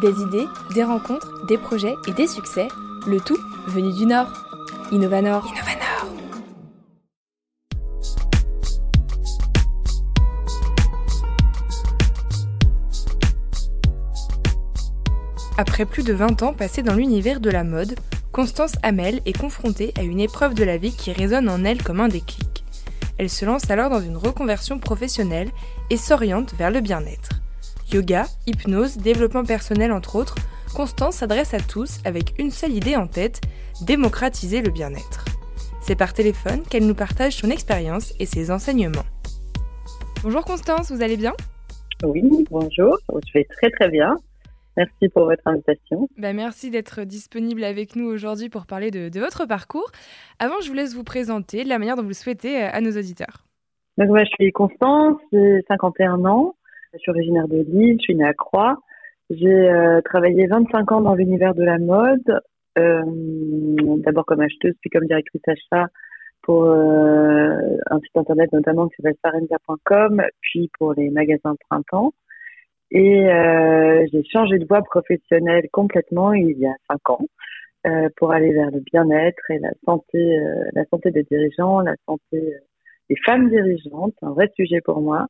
Des idées, des rencontres, des projets et des succès, le tout venu du Nord. Innovanor. Innovanor. Après plus de 20 ans passés dans l'univers de la mode, Constance Hamel est confrontée à une épreuve de la vie qui résonne en elle comme un déclic. Elle se lance alors dans une reconversion professionnelle et s'oriente vers le bien-être. Yoga, hypnose, développement personnel entre autres, Constance s'adresse à tous avec une seule idée en tête, démocratiser le bien-être. C'est par téléphone qu'elle nous partage son expérience et ses enseignements. Bonjour Constance, vous allez bien? Oui, bonjour, je vais très très bien. Merci pour votre invitation. Ben merci d'être disponible avec nous aujourd'hui pour parler de, de, votre parcours. Avant, je vous laisse vous présenter de la manière dont vous le souhaitez à nos auditeurs. Donc, moi, je suis Constance, j'ai 51 ans, je suis originaire de Lille, je suis née à Croix. J'ai euh, travaillé 25 ans dans l'univers de la mode, euh, d'abord comme acheteuse, puis comme directrice achat pour euh, un site internet notamment qui s'appelle sarenza.com, puis pour les magasins de printemps. Et euh, j'ai changé de voie professionnelle complètement il y a cinq ans euh, pour aller vers le bien-être et la santé, euh, la santé des dirigeants, la santé euh, des femmes dirigeantes, un vrai sujet pour moi.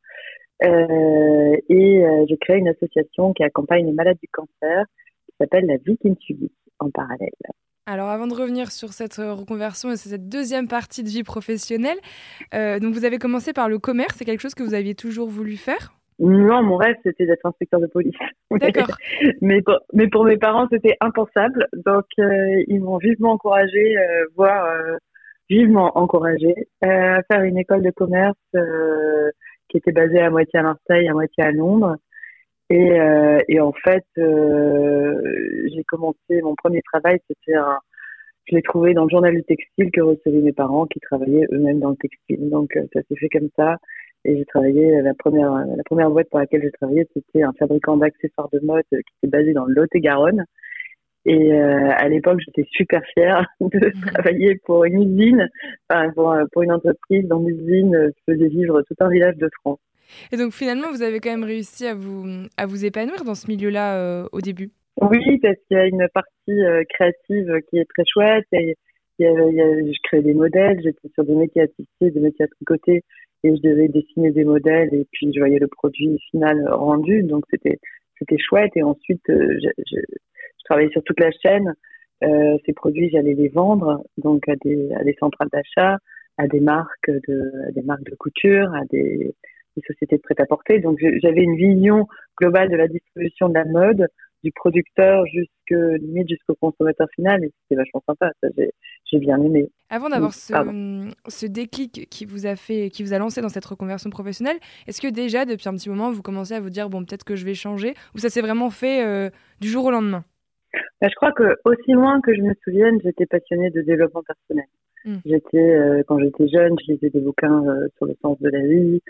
Euh, et j'ai créé une association qui accompagne les malades du cancer, qui s'appelle la Vie qui en parallèle. Alors avant de revenir sur cette reconversion et cette deuxième partie de vie professionnelle, donc vous avez commencé par le commerce, c'est quelque chose que vous aviez toujours voulu faire? Non, mon rêve, c'était d'être inspecteur de police. D'accord. mais, pour, mais pour mes parents, c'était impensable. Donc, euh, ils m'ont vivement encouragé, euh, voire euh, vivement encouragé, euh, à faire une école de commerce qui était basée à moitié à Marseille, à moitié à Londres. Et, et en fait, j'ai commencé mon premier travail, c'était un, je l'ai trouvé dans le journal du textile que recevaient mes parents qui travaillaient eux-mêmes dans le textile. Donc, ça s'est fait comme ça. Et j'ai travaillé, la première, la première boîte pour laquelle j'ai travaillé, c'était un fabricant d'accessoires de mode qui était basé dans le Lot-et-Garonne. Et euh, à l'époque, j'étais super fière de travailler pour une usine, enfin, pour, pour une entreprise dont l'usine faisait vivre tout un village de France. Et donc finalement, vous avez quand même réussi à vous, à vous épanouir dans ce milieu-là euh, au début? Oui, parce qu'il y a une partie euh, créative qui est très chouette. Et il y a, il y a, je crée des modèles, j'étais sur des métiers à tisser, des métiers à tricoter et je devais dessiner des modèles et puis je voyais le produit final rendu donc c'était c'était chouette et ensuite euh, je, travaillais sur toute la chaîne euh, ces produits j'allais les vendre donc à des à des centrales d'achat à des marques de à des marques de couture à des, des sociétés de prêt-à-porter. Donc j'avais une vision globale de la distribution de la mode du producteur jusque limite jusqu'au consommateur final et c'était vachement sympa ça j'ai bien aimé. Avant d'avoir ce, ce, déclic qui vous a fait qui vous a lancé dans cette reconversion professionnelle est-ce que déjà depuis un petit moment vous commencez à vous dire bon peut-être que je vais changer ou ça s'est vraiment fait euh, du jour au lendemain? Bah, je crois que aussi loin que je me souvienne j'étais passionnée de développement personnel mmh. j'étais euh, quand j'étais jeune je lisais des bouquins euh, sur le sens de la vie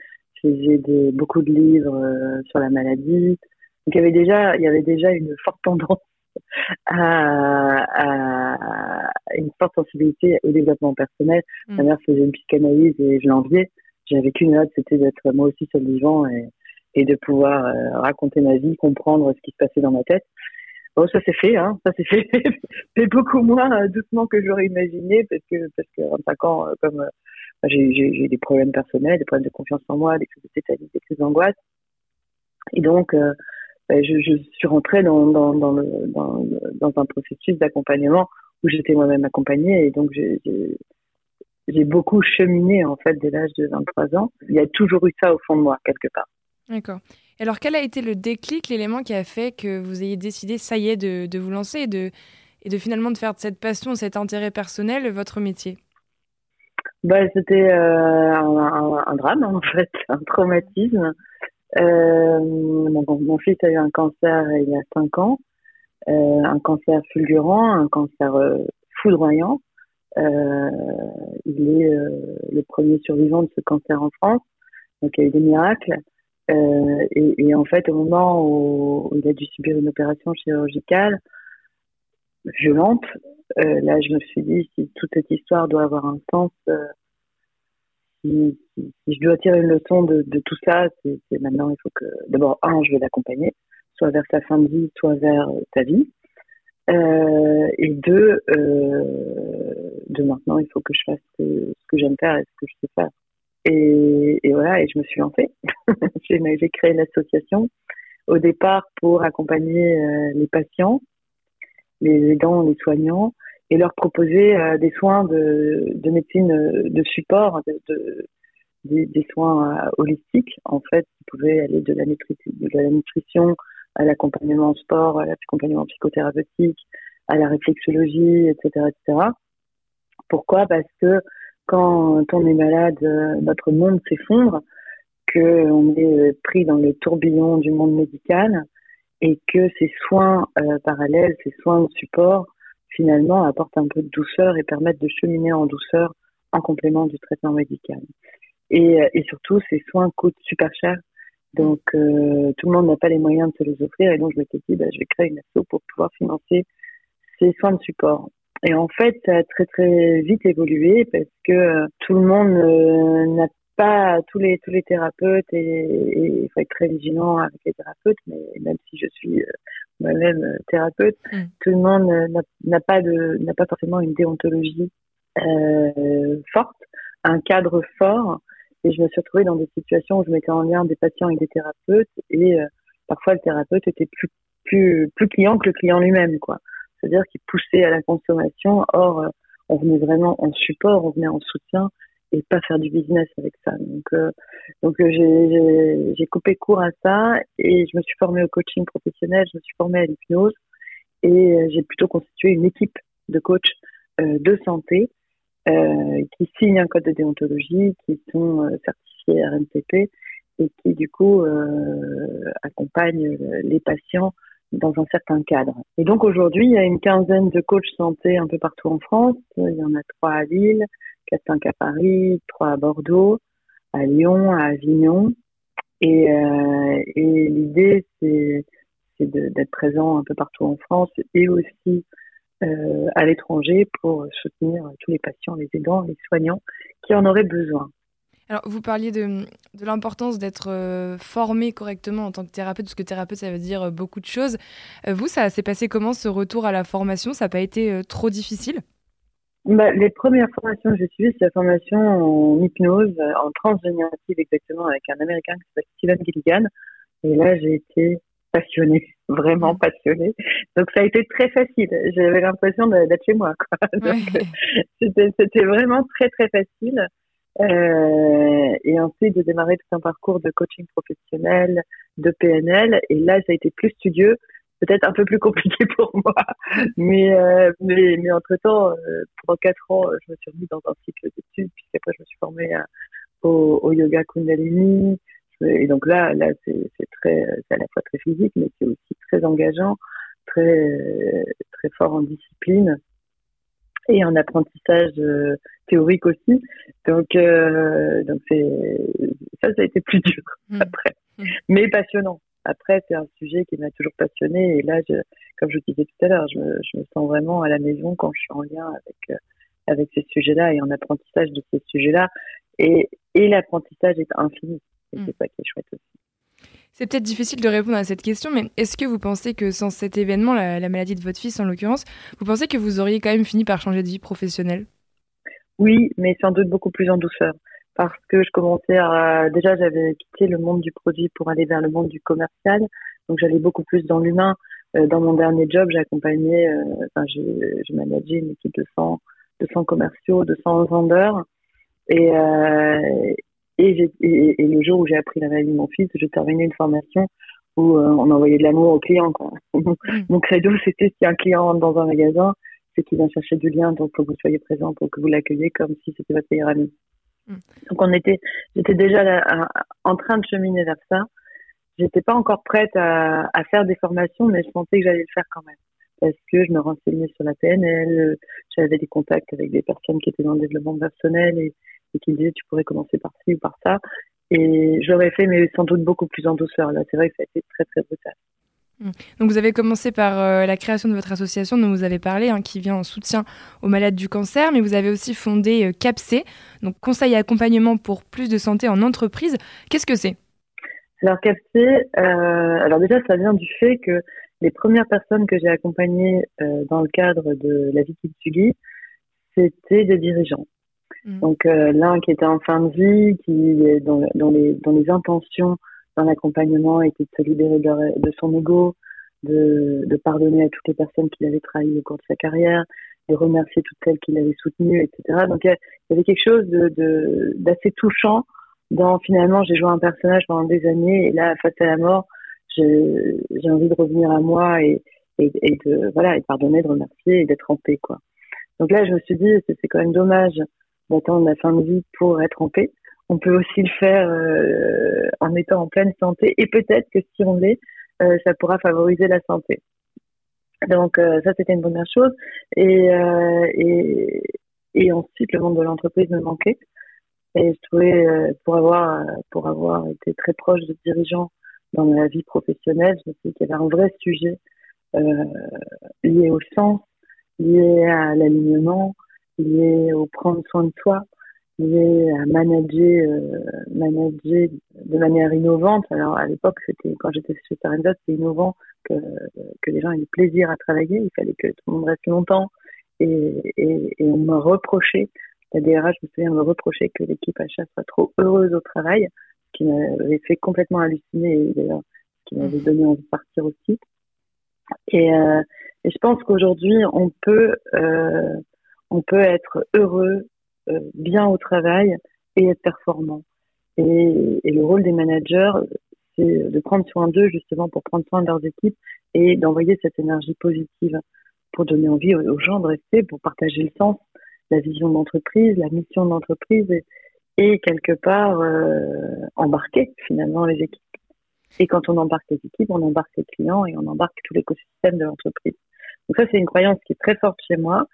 je lisais des, beaucoup de livres euh, sur la maladie donc il y avait déjà, il y avait déjà une forte tendance à, à une forte sensibilité au développement personnel. Mm. Ma mère faisait une psychanalyse et je l'enviais. J'avais qu'une hâte, c'était d'être moi aussi sur le vivant et, et de pouvoir euh, raconter ma vie, comprendre ce qui se passait dans ma tête. Bon, ça s'est fait, hein, ça s'est fait, mais beaucoup moins euh, doucement que j'aurais imaginé, parce que parce que 25 ans, euh, comme j'ai j'ai des problèmes personnels, des problèmes de confiance en moi, des crises de tétanie, des crises d'angoisse, et donc ben, je, suis rentrée dans un processus d'accompagnement où j'étais moi-même accompagnée et donc j'ai beaucoup cheminé en fait dès l'âge de 23 ans. Il y a toujours eu ça au fond de moi quelque part. D'accord. Alors quel a été le déclic, l'élément qui a fait que vous ayez décidé, ça y est, de, vous lancer et de, finalement de faire de cette passion, cet intérêt personnel votre métier? Bah, C'était euh, un, drame en fait, un traumatisme. Euh, mon, fils a eu un cancer il y a cinq ans, euh, un cancer fulgurant, un cancer foudroyant. Il est le premier survivant de ce cancer en France, donc il y a eu des miracles. Et, et, en fait, au moment où, il a dû subir une opération chirurgicale violente, là, je me suis dit si toute cette histoire doit avoir un sens si, si, si, je dois tirer une leçon de, tout ça, c'est maintenant il faut que d'abord un, je vais l'accompagner, soit vers ta fin de vie, soit vers ta vie. et deux, de maintenant, il faut que je fasse ce que j'aime faire et ce que je sais faire. Et, voilà, et je me suis lancée. j'ai créé l'association au départ pour accompagner les patients, les aidants, les soignants, et leur proposer euh, des soins de, de, médecine euh, de support, de, de des, soins euh, holistiques. En fait, qui pouvaient aller de la, nutrition, à l'accompagnement en sport, à l'accompagnement psychothérapeutique, à la réflexologie, etc., etc. Pourquoi? Parce que quand on est malade, notre monde s'effondre, qu'on est pris dans le tourbillon du monde médical et que ces soins parallèles, ces soins de support, finalement apportent un peu de douceur et permettent de cheminer en douceur en complément du traitement médical. Et, euh, surtout, ces soins coûtent super cher. Donc, euh, tout le monde n'a pas les moyens de se les offrir. Et donc, je m'étais dit, bah, je vais créer une asso pour pouvoir financer ces soins de support. Et en fait, ça a très, très vite évolué parce que euh, tout le monde n'a pas tous les tous les thérapeutes et il faut être très vigilant avec les thérapeutes mais même si je suis moi-même euh, thérapeute, mm. tout le monde euh, n'a pas de n'a pas forcément une déontologie euh, forte, un cadre fort. Et je me suis retrouvée dans des situations où je mettais en lien des patients et des thérapeutes, et euh, parfois le thérapeute était plus plus plus client que le client lui-même, quoi. C'est-à-dire qu'il poussait à la consommation. Or, on venait vraiment en support, on venait en soutien, et pas faire du business avec ça. Donc, euh, donc euh, j'ai coupé court à ça et je me suis formée au coaching professionnel, je me suis formée à l'hypnose et euh, j'ai plutôt constitué une équipe de coachs de santé qui signent un code de déontologie, qui sont certifiés RNTP et qui du coup accompagnent les patients dans un certain cadre. Et donc aujourd'hui, il y a une quinzaine de coachs santé un peu partout en France. Il y en a trois à Lille, 4-5 à Paris, 3 à Bordeaux, à Lyon, à Avignon. Et, euh, et l'idée, c'est d'être présent un peu partout en France et aussi euh, à l'étranger pour soutenir tous les patients, les aidants, les soignants qui en auraient besoin. Alors, vous parliez de, de l'importance d'être euh, formé correctement en tant que thérapeute, parce que thérapeute, ça veut dire beaucoup de choses. vous, ça s'est passé comment ce retour à la formation? Ça n'a pas été trop difficile? Bah, les premières formations que j'ai suivies, c'est la formation en hypnose, en transgénérative exactement, avec un Américain qui s'appelle Steven Gilligan. Et là, j'ai été passionnée, vraiment passionnée. Donc ça a été très facile. J'avais l'impression d'être chez moi. Quoi. c'était vraiment très très facile. Euh, et ensuite de démarrer tout un parcours de coaching professionnel, de PNL. Et là, ça a été plus studieux peut-être un peu plus compliqué pour moi. Mais, euh, mais, mais entre-temps, euh, pendant quatre ans, je me suis remis dans un cycle d'études, puis après, je me suis formée au, au, yoga Kundalini. Et donc là, là c'est très, à la fois très physique, mais c'est aussi très engageant, très, très fort en discipline et en apprentissage euh, théorique aussi. Donc, euh, donc c'est ça, ça a été plus dur mmh. après, mmh. mais passionnant. Après, c'est un sujet qui m'a toujours passionné et là, je, comme je vous disais tout à l'heure, je, je, me sens vraiment à la maison quand je suis en lien avec euh, avec ces sujets-là et en apprentissage de ces sujets-là. Et, et l'apprentissage est infini. Et mm. c'est ça qui est chouette aussi. C'est peut-être difficile de répondre à cette question, mais est-ce que vous pensez que sans cet événement, la, la maladie de votre fils en l'occurrence, vous pensez que vous auriez quand même fini par changer de vie professionnelle? Oui, mais sans doute beaucoup plus en douceur. Parce que je commençais à déjà j'avais quitté le monde du produit pour aller vers le monde du commercial. Donc j'allais beaucoup plus dans l'humain. Euh, dans mon dernier job j'accompagnais euh, enfin j'ai managé une équipe de 100 de 100 commerciaux de 100 vendeurs. Et euh, et, et, le jour où j'ai appris la maladie de mon fils j'ai terminé une formation où euh, on envoyait de l'amour aux clients quoi mon credo c'était si un client rentre dans un magasin c'est qu'il vient chercher du lien donc que vous soyez présent pour que vous l'accueilliez comme si c'était votre meilleur ami Mm. Donc on était, j'étais déjà en train de cheminer vers ça. J'étais pas encore prête à, à, faire des formations, mais je pensais que j'allais le faire quand même parce que je me renseignais sur la PNL, j'avais des contacts avec des personnes qui étaient dans le développement personnel et, qui me disaient tu pourrais commencer par ci ou par ça. Et j'aurais fait, mais sans doute beaucoup plus en douceur. Là, c'est vrai que ça a été très très brutal. Mm. Donc vous avez commencé par euh, la création de votre association dont vous avez parlé, hein, qui vient en soutien aux malades du cancer, mais vous avez aussi fondé euh, CAPC, donc Conseil et accompagnement pour plus de santé en entreprise. Qu'est-ce que c'est? Alors Café, euh, alors déjà ça vient du fait que les premières personnes que j'ai accompagnées euh, dans le cadre de la vie Kitsugi, c'était des dirigeants. Mmh. Donc euh, l'un qui était en fin de vie, qui dans, dans les dans intentions d'un accompagnement était de se libérer de, son ego, de, pardonner à toutes les personnes qu'il avait trahies au cours de sa carrière, de remercier toutes celles qu'il avait soutenues, etc. Donc il y avait quelque chose d'assez touchant dans finalement j'ai joué un personnage pendant des années et là face à la mort j'ai envie de revenir à moi et, de pardonner de remercier et d'être en paix donc là je me suis dit c'est quand même dommage d'attendre la fin de vie pour être en paix. On peut aussi le faire euh, en étant en pleine santé. Et peut-être que si on l'est euh, ça pourra favoriser la santé. Donc euh, ça c'était une première chose. Et, ensuite le monde de l'entreprise me manquait. Et je trouvais, pour avoir, été très proche de dirigeants dans ma vie professionnelle, je me suis dit qu'il y avait un vrai sujet lié au sens, lié à l'alignement, lié au prendre soin de soi, lié à manager, euh, manager de manière innovante. Alors à l'époque, c'était quand j'étais chez Tarenza, c'était innovant que, que les gens aient du plaisir à travailler. Il fallait que tout le monde reste longtemps. Et, on me reprochait la DRH, je me souviens, me reprochait que l'équipe achat soit trop heureuse au travail, ce qui m'avait fait complètement halluciner et d'ailleurs qui m'avait donné envie de partir aussi. Et, euh, je pense qu'aujourd'hui, on peut, euh, on peut être heureux, euh, bien au travail et être performant. Et, le rôle des managers, c'est de prendre soin d'eux justement pour prendre soin de leurs équipes et d'envoyer cette énergie positive pour donner envie aux gens de rester, pour partager le sens la vision d'entreprise, la mission d'entreprise et, quelque part euh, embarquer finalement les équipes. Et quand on embarque les équipes, on embarque les clients et on embarque tout l'écosystème de l'entreprise. Donc ça, c'est une croyance qui est très forte chez moi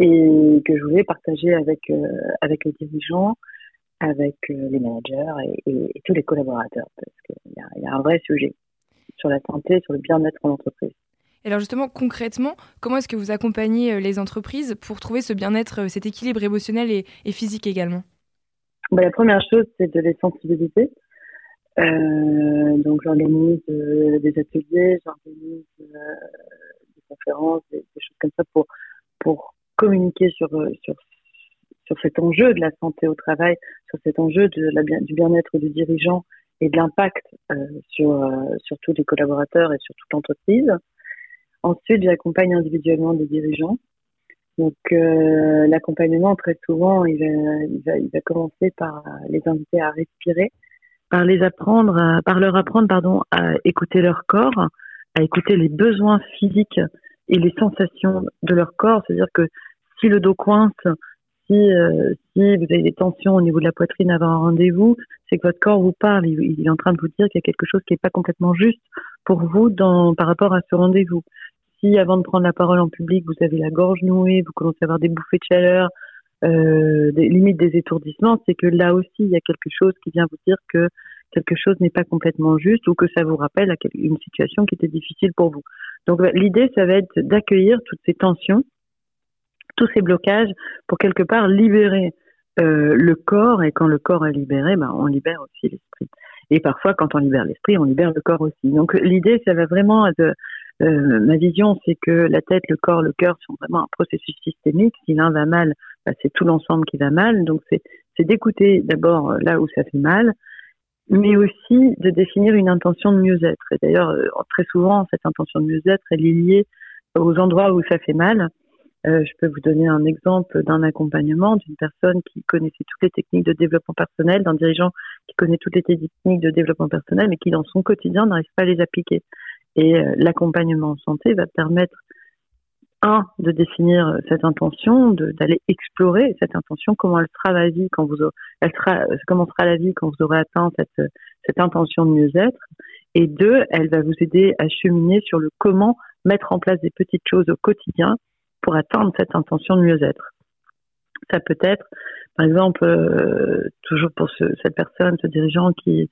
et que je voulais partager avec euh, avec les dirigeants, avec euh, les managers et, et, tous les collaborateurs parce qu'il y, y a, un vrai sujet sur la santé, sur le bien-être en entreprise. Et alors justement, concrètement, comment est-ce que vous accompagnez euh, les entreprises pour trouver ce bien-être, cet équilibre émotionnel et, physique également? Bah, La première chose, c'est de les sensibiliser. Euh, donc j'organise des ateliers, j'organise des conférences, des, choses comme ça pour communiquer sur, sur, sur cet enjeu de la santé au travail, sur cet enjeu de la, du bien-être du dirigeant et de l'impact sur, sur tous les collaborateurs et sur toute l'entreprise. Ensuite, j'accompagne individuellement des dirigeants. Donc, euh, l'accompagnement, très souvent, il va, il, va, il va, commencer par les inviter à respirer, par les apprendre, par leur apprendre, pardon, à écouter leur corps, à écouter les besoins physiques et les sensations de leur corps. C'est-à-dire que si le dos coince, si, euh, si vous avez des tensions au niveau de la poitrine avant un rendez-vous, c'est que votre corps vous parle. Il, est en train de vous dire qu'il y a quelque chose qui n'est pas complètement juste pour vous par rapport à ce rendez-vous si avant de prendre la parole en public, vous avez la gorge nouée, vous commencez à avoir des bouffées de chaleur, euh, des limites des étourdissements, c'est que là aussi, il y a quelque chose qui vient vous dire que quelque chose n'est pas complètement juste ou que ça vous rappelle une situation qui était difficile pour vous. Donc bah, l'idée, ça va être d'accueillir toutes ces tensions, tous ces blocages pour quelque part libérer euh, le corps et quand le corps est libéré, bah, on libère aussi l'esprit. Et parfois, quand on libère l'esprit, on libère le corps aussi. Donc l'idée, ça va vraiment être euh, ma vision, c'est que la tête, le corps, le cœur sont vraiment un processus systémique. Si l'un va mal, bah, c'est tout l'ensemble qui va mal. Donc, c'est d'écouter d'abord euh, là où ça fait mal, mais aussi de définir une intention de mieux-être. Et d'ailleurs, très souvent, cette intention de mieux-être, est liée aux endroits où ça fait mal. Euh, je peux vous donner un exemple d'un accompagnement d'une personne qui connaissait toutes les techniques de développement personnel, d'un dirigeant qui connaît toutes les techniques de développement personnel, mais qui dans son quotidien n'arrive pas à les appliquer. Et euh, l'accompagnement en santé va permettre, un, de définir euh, cette intention, d'aller explorer cette intention, comment elle sera la vie quand vous euh, comment sera la vie quand vous aurez atteint cette, cette intention de mieux-être. Et deux, elle va vous aider à cheminer sur le comment mettre en place des petites choses au quotidien pour atteindre cette intention de mieux-être. Ça peut être, par exemple, toujours pour ce, cette personne, ce dirigeant qui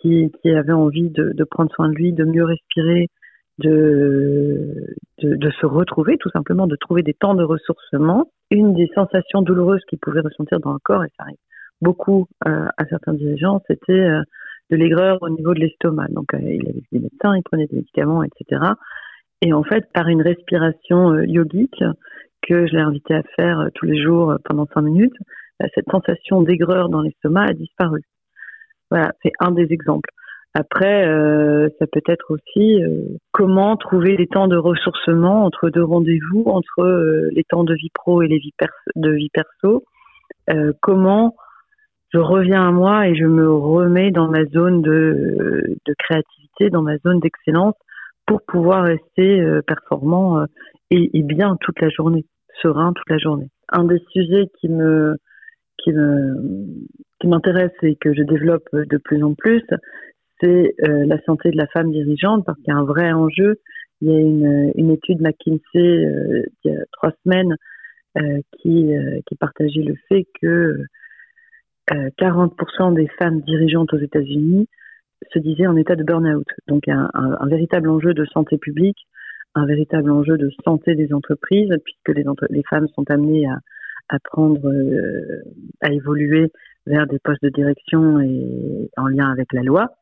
qui, avait envie de, prendre soin de lui, de mieux respirer, de, de, de, se retrouver, tout simplement, de trouver des temps de ressourcement. Une des sensations douloureuses qu'il pouvait ressentir dans le corps, et ça arrive beaucoup euh, à certains dirigeants, c'était euh, de l'aigreur au niveau de l'estomac. Donc il avait des médecins, il prenait des médicaments, etc. Et en fait, par une respiration yogique que je l'ai invité à faire tous les jours pendant cinq minutes, bah, cette sensation d'aigreur dans l'estomac a disparu. Voilà, c'est un des exemples. Après, euh, ça peut être aussi euh, comment trouver des temps de ressourcement entre deux rendez-vous, entre euh, les temps de vie pro et les vies de vie perso. comment je reviens à moi et je me remets dans ma zone de, de créativité, dans ma zone d'excellence pour pouvoir rester performant et, et, bien toute la journée, serein toute la journée. Un des sujets qui me qui me qui m'intéresse et que je développe de plus en plus, c'est euh, la santé de la femme dirigeante parce qu'il y a un vrai enjeu. Il y a une, étude McKinsey euh, il y a trois semaines euh, qui, qui partageait le fait que 40% des femmes dirigeantes aux États-Unis se disaient en état de burn-out. Donc un, un, véritable enjeu de santé publique, un véritable enjeu de santé des entreprises, puisque les, les femmes sont amenées à, prendre, à évoluer vers des postes de direction et en lien avec la loi.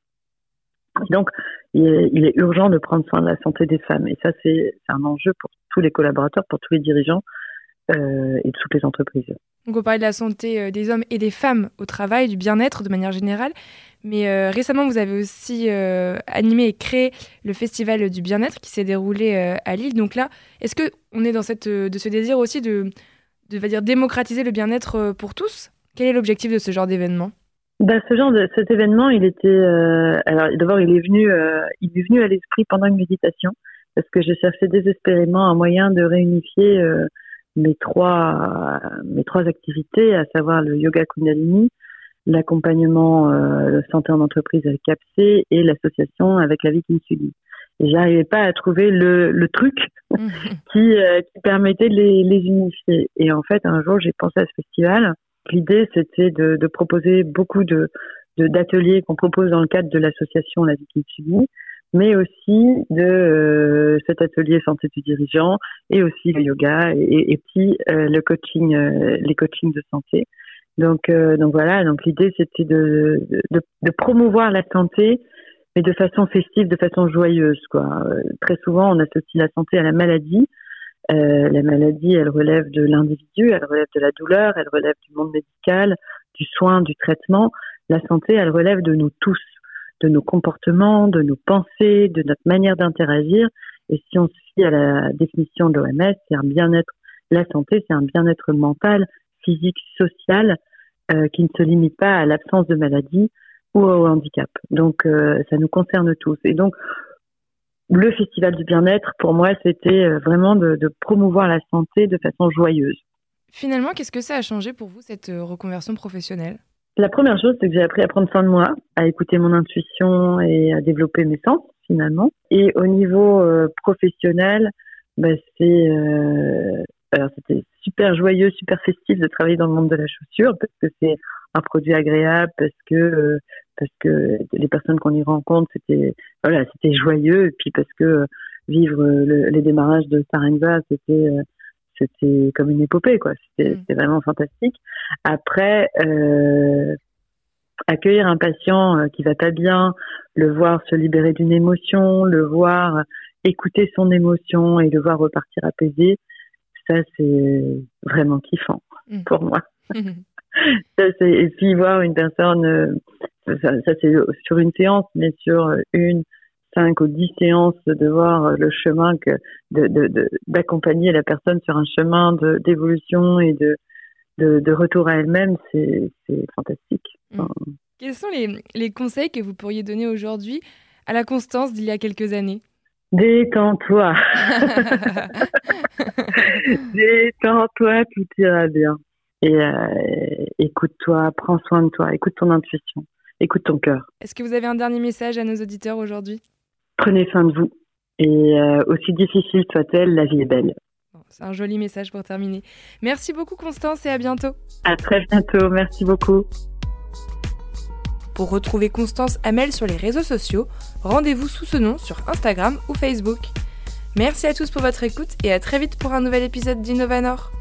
Donc, il est, urgent de prendre soin de la santé des femmes. Et ça, c'est un enjeu pour tous les collaborateurs, pour tous les dirigeants euh, et toutes les entreprises. Donc, on parlait de la santé euh, des hommes et des femmes au travail, du bien-être de manière générale. Mais euh, récemment, vous avez aussi animé et créé le Festival du bien-être qui s'est déroulé à Lille. Donc là, est-ce qu'on est dans cette, de ce désir aussi de, de va dire, démocratiser le bien-être pour tous? Quel est l'objectif de ce genre d'événement? Bah, ce genre de cet événement, il était euh, alors d'abord il est venu euh, il est venu à l'esprit pendant une méditation parce que je cherchais désespérément un moyen de réunifier euh, mes trois mes trois activités, à savoir le yoga Kundalini, l'accompagnement euh, santé en entreprise avec CAPC et l'association avec la vie qui me suit. Et j'arrivais pas à trouver le, le truc qui, qui permettait de les, les unifier. Et en fait, un jour, j'ai pensé à ce festival L'idée, c'était de, de, proposer beaucoup de d'ateliers qu'on propose dans le cadre de l'association La Vie qui subit, mais aussi de euh, cet atelier santé du dirigeant et aussi le yoga et, et puis euh, le coaching, euh, les coachings de santé. Donc, donc voilà. Donc l'idée, c'était de, de, promouvoir la santé, mais de façon festive, de façon joyeuse. Quoi. très souvent, on associe la santé à la maladie, euh, la maladie, elle relève de l'individu, elle relève de la douleur, elle relève du monde médical, du soin, du traitement. La santé, elle relève de nous tous, de nos comportements, de nos pensées, de notre manière d'interagir. Et si on se fie à la définition de l'OMS, c'est un bien-être. La santé, c'est un bien-être mental, physique, social, euh, qui ne se limite pas à l'absence de maladie ou au handicap. Donc, euh, ça nous concerne tous. Et donc, le festival du bien-être, pour moi, c'était euh, vraiment de, promouvoir la santé de façon joyeuse. Finalement, qu'est-ce que ça a changé pour vous, cette reconversion professionnelle? La première chose, c'est que j'ai appris à prendre soin de moi, à écouter mon intuition et à développer mes sens, finalement. Et au niveau euh, professionnel, bah, c'est alors c'était super joyeux, super festif de travailler dans le monde de la chaussure parce que c'est un produit agréable, parce que parce que les personnes qu'on y rencontre, c'était voilà, c'était joyeux, et puis parce que vivre les démarrages de Sarenza, c'était c'était comme une épopée, quoi. C'était mm. vraiment fantastique. Après, euh, accueillir un patient euh, qui va pas bien, le voir se libérer d'une émotion, le voir écouter son émotion et le voir repartir apaisé, ça c'est vraiment kiffant mm. pour moi. ça, et puis voir une personne, euh, ça, c'est sur une séance, mais sur une, cinq ou dix séances, de voir le chemin que d'accompagner de, de, la personne sur un chemin d'évolution et de, de, retour à elle-même, c'est fantastique. Mm. Quels sont les, les conseils que vous pourriez donner aujourd'hui à la Constance d'il y a quelques années? Détends-toi. Détends-toi, tout ira bien. Et euh, écoute-toi, prends soin de toi, écoute ton intuition, écoute ton cœur. Est-ce que vous avez un dernier message à nos auditeurs aujourd'hui? Prenez soin de vous. Et euh, aussi difficile soit-elle, la vie est belle. C'est un joli message pour terminer. Merci beaucoup Constance et à bientôt. À très bientôt, merci beaucoup. Pour retrouver Constance Hamel sur les réseaux sociaux, rendez-vous sous ce nom sur Instagram ou Facebook. Merci à tous pour votre écoute et à très vite pour un nouvel épisode d'Innovanor.